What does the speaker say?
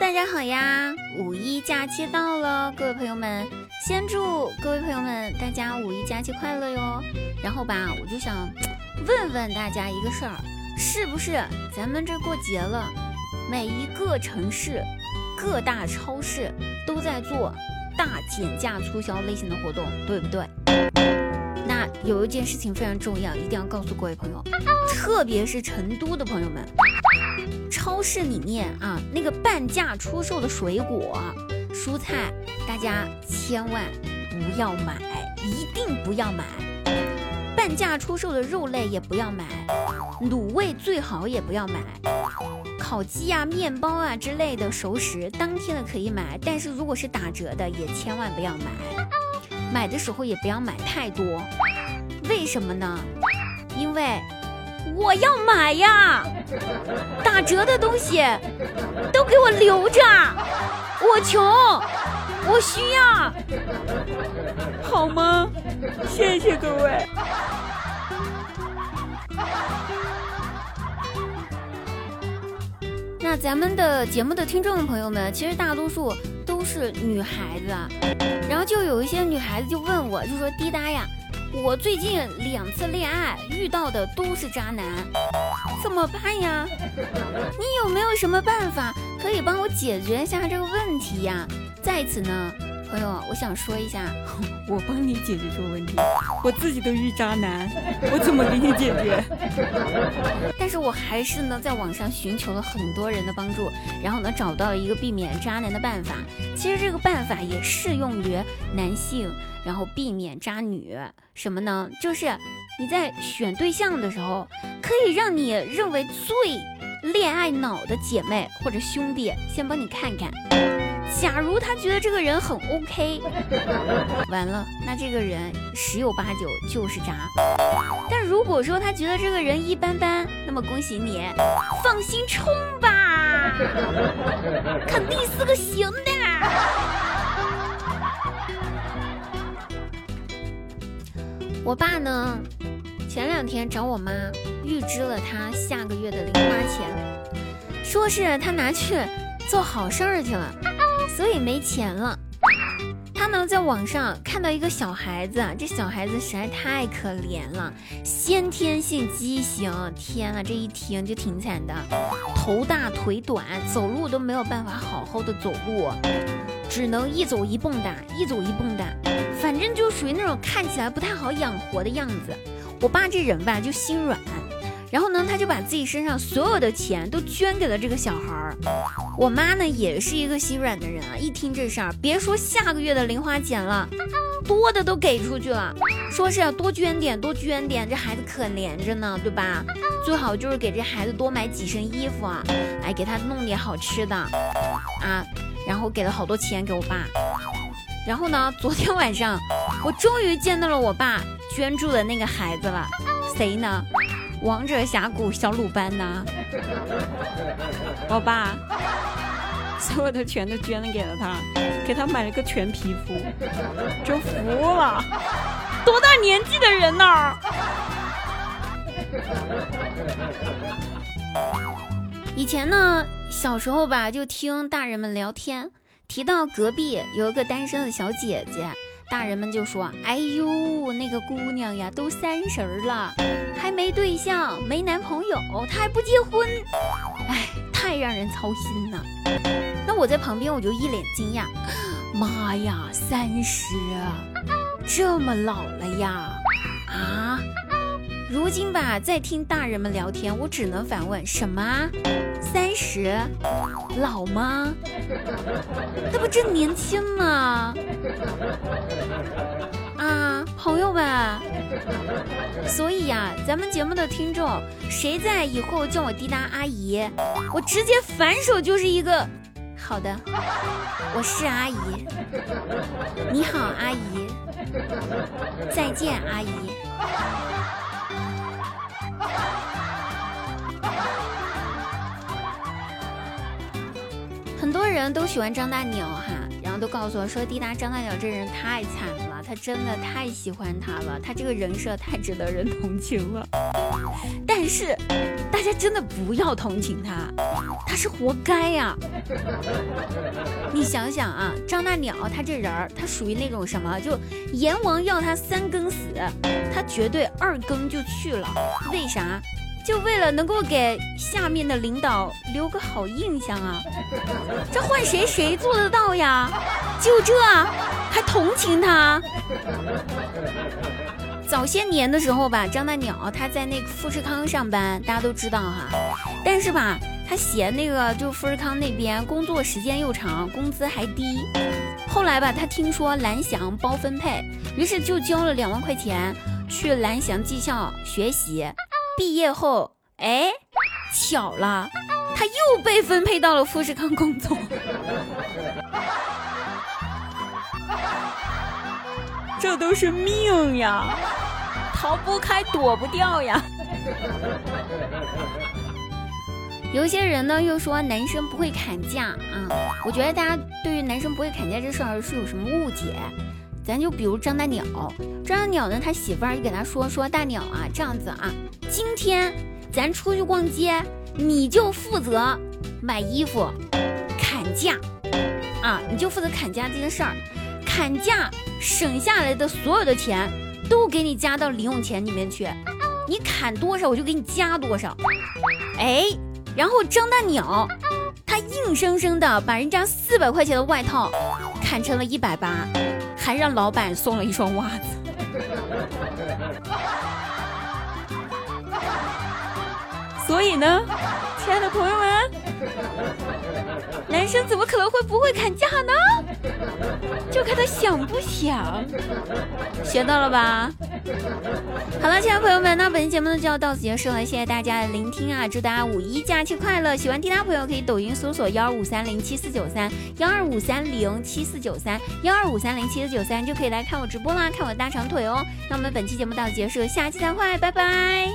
大家好呀！五一假期到了，各位朋友们，先祝各位朋友们大家五一假期快乐哟。然后吧，我就想问问大家一个事儿，是不是咱们这过节了，每一个城市、各大超市都在做大减价促销类型的活动，对不对？有一件事情非常重要，一定要告诉各位朋友，特别是成都的朋友们。超市里面啊，那个半价出售的水果、蔬菜，大家千万不要买，一定不要买。半价出售的肉类也不要买，卤味最好也不要买。烤鸡啊、面包啊之类的熟食，当天的可以买，但是如果是打折的，也千万不要买。买的时候也不要买太多，为什么呢？因为。我要买呀！打折的东西都给我留着，我穷，我需要，好吗？谢谢各位。那咱们的节目的听众朋友们，其实大多数都是女孩子，然后就有一些女孩子就问我，就说滴答呀。我最近两次恋爱遇到的都是渣男，怎么办呀？你有没有什么办法可以帮我解决一下这个问题呀？在此呢。朋友，我想说一下，我帮你解决这个问题，我自己都遇渣男，我怎么给你解决？但是我还是呢，在网上寻求了很多人的帮助，然后呢，找到了一个避免渣男的办法。其实这个办法也适用于男性，然后避免渣女。什么呢？就是你在选对象的时候，可以让你认为最恋爱脑的姐妹或者兄弟先帮你看看。假如他觉得这个人很 OK，完了，那这个人十有八九就是渣。但如果说他觉得这个人一般般，那么恭喜你，放心冲吧，肯定是个行的。我爸呢，前两天找我妈预支了她下个月的零花钱，说是她拿去做好事儿去了。所以没钱了，她呢在网上看到一个小孩子，这小孩子实在太可怜了，先天性畸形，天呐，这一听就挺惨的，头大腿短，走路都没有办法好好的走路，只能一走一蹦跶，一走一蹦跶，反正就属于那种看起来不太好养活的样子。我爸这人吧就心软。然后呢，他就把自己身上所有的钱都捐给了这个小孩儿。我妈呢，也是一个心软的人啊，一听这事儿，别说下个月的零花钱了，多的都给出去了，说是要多捐点，多捐点，这孩子可怜着呢，对吧？最好就是给这孩子多买几身衣服啊，哎，给他弄点好吃的啊，然后给了好多钱给我爸。然后呢，昨天晚上我终于见到了我爸捐助的那个孩子了，谁呢？王者峡谷小鲁班呐，我爸所有的钱都捐了给了他，给他买了个全皮肤，真服了，多大年纪的人呢？以前呢，小时候吧，就听大人们聊天，提到隔壁有一个单身的小姐姐。大人们就说：“哎呦，那个姑娘呀，都三十了，还没对象，没男朋友，她还不结婚，哎，太让人操心了。”那我在旁边，我就一脸惊讶：“妈呀，三十，这么老了呀？啊？”如今吧，在听大人们聊天，我只能反问：什么？三十，老吗？那不正年轻吗？啊，朋友们，所以呀，咱们节目的听众，谁在以后叫我滴答阿姨，我直接反手就是一个好的，我是阿姨，你好，阿姨，再见，阿姨。很多人都喜欢张大鸟哈，然后都告诉我说，滴答张大鸟这人太惨了他真的太喜欢他了，他这个人设太值得人同情了。但但是大家真的不要同情他，他是活该呀。你想想啊，张大鸟他这人儿，他属于那种什么？就阎王要他三更死，他绝对二更就去了。为啥？就为了能够给下面的领导留个好印象啊！这换谁谁做得到呀？就这还同情他？早些年的时候吧，张大鸟他在那个富士康上班，大家都知道哈。但是吧，他嫌那个就富士康那边工作时间又长，工资还低。后来吧，他听说蓝翔包分配，于是就交了两万块钱去蓝翔技校学习。毕业后，哎，巧了，他又被分配到了富士康工作。这都是命呀，逃不开，躲不掉呀。有些人呢又说男生不会砍价啊，我觉得大家对于男生不会砍价这事儿是有什么误解？咱就比如张大鸟，张大鸟呢，他媳妇儿就给他说说大鸟啊，这样子啊，今天咱出去逛街，你就负责买衣服，砍价啊，你就负责砍价这件事儿。砍价省下来的所有的钱都给你加到零用钱里面去，你砍多少我就给你加多少。哎，然后张大鸟他硬生生的把人家四百块钱的外套砍成了一百八，还让老板送了一双袜子。所以呢，亲爱的朋友们，男生怎么可能会不会砍价呢？就看他想不想，学到了吧？好了，亲爱的朋友们，那本期节目呢就要到此结束了，谢谢大家的聆听啊！祝大家五一假期快乐！喜欢滴答朋友可以抖音搜索幺二五三零七四九三幺二五三零七四九三幺二五三零七四九三就可以来看我直播啦，看我的大长腿哦！那我们本期节目到此结束，下期再会，拜拜。